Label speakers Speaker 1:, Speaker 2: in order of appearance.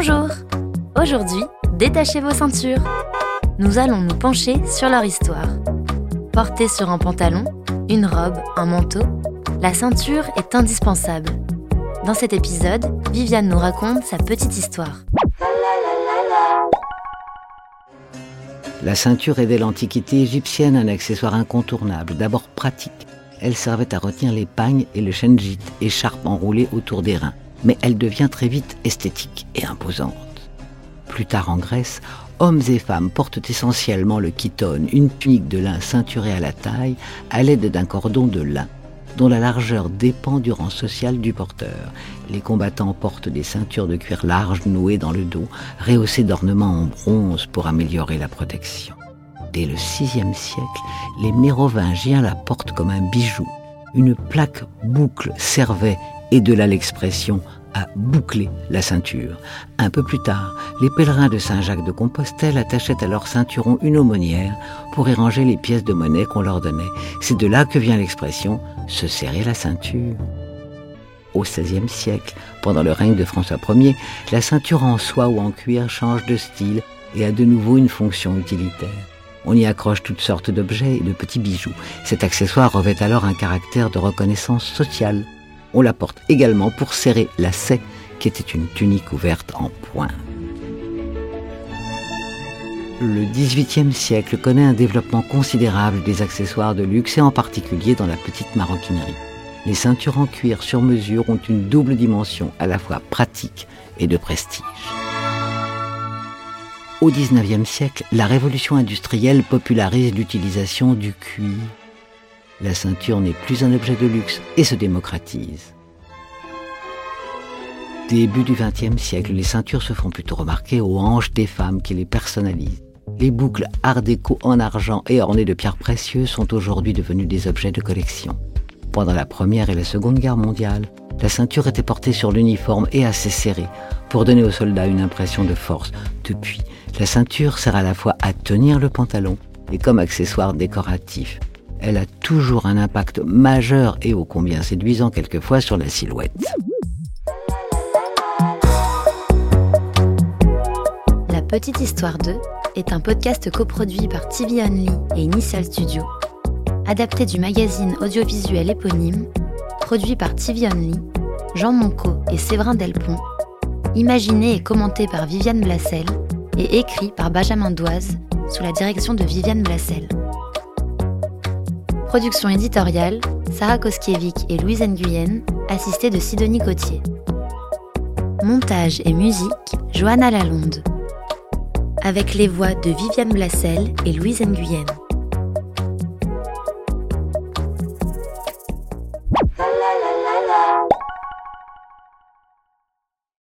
Speaker 1: Bonjour Aujourd'hui, détachez vos ceintures. Nous allons nous pencher sur leur histoire. Portée sur un pantalon, une robe, un manteau, la ceinture est indispensable. Dans cet épisode, Viviane nous raconte sa petite histoire.
Speaker 2: La ceinture est dès l'Antiquité égyptienne un accessoire incontournable, d'abord pratique. Elle servait à retenir les pagnes et le shenjit, écharpe enroulée autour des reins. Mais elle devient très vite esthétique et imposante. Plus tard en Grèce, hommes et femmes portent essentiellement le chiton, une tunique de lin ceinturée à la taille à l'aide d'un cordon de lin dont la largeur dépend du rang social du porteur. Les combattants portent des ceintures de cuir large nouées dans le dos, rehaussées d'ornements en bronze pour améliorer la protection. Dès le VIe siècle, les Mérovingiens la portent comme un bijou. Une plaque boucle servait, et de là l'expression, à boucler la ceinture. Un peu plus tard, les pèlerins de Saint-Jacques de Compostelle attachaient à leur ceinturon une aumônière pour y ranger les pièces de monnaie qu'on leur donnait. C'est de là que vient l'expression se serrer la ceinture. Au XVIe siècle, pendant le règne de François Ier, la ceinture en soie ou en cuir change de style et a de nouveau une fonction utilitaire. On y accroche toutes sortes d'objets et de petits bijoux. Cet accessoire revêt alors un caractère de reconnaissance sociale. On la porte également pour serrer la lacet, qui était une tunique ouverte en point. Le XVIIIe siècle connaît un développement considérable des accessoires de luxe et en particulier dans la petite maroquinerie. Les ceintures en cuir sur mesure ont une double dimension à la fois pratique et de prestige. Au XIXe siècle, la révolution industrielle popularise l'utilisation du cuir la ceinture n'est plus un objet de luxe et se démocratise. Début du XXe siècle, les ceintures se font plutôt remarquer aux hanches des femmes qui les personnalisent. Les boucles art déco en argent et ornées de pierres précieuses sont aujourd'hui devenues des objets de collection. Pendant la Première et la Seconde Guerre mondiale, la ceinture était portée sur l'uniforme et assez serrée pour donner aux soldats une impression de force. Depuis, la ceinture sert à la fois à tenir le pantalon et comme accessoire décoratif elle a toujours un impact majeur et ô combien séduisant quelquefois sur la silhouette.
Speaker 1: La Petite Histoire 2 est un podcast coproduit par TV Only et Initial Studio, adapté du magazine audiovisuel éponyme, produit par TV Only, Jean Monco et Séverin Delpont, imaginé et commenté par Viviane Blassel et écrit par Benjamin Doise sous la direction de Viviane Blassel. Production éditoriale, Sarah Koskiewicz et Louise Nguyen, assistée de Sidonie Cotier. Montage et musique, Johanna Lalonde. Avec les voix de Viviane Blassel et Louise Nguyen.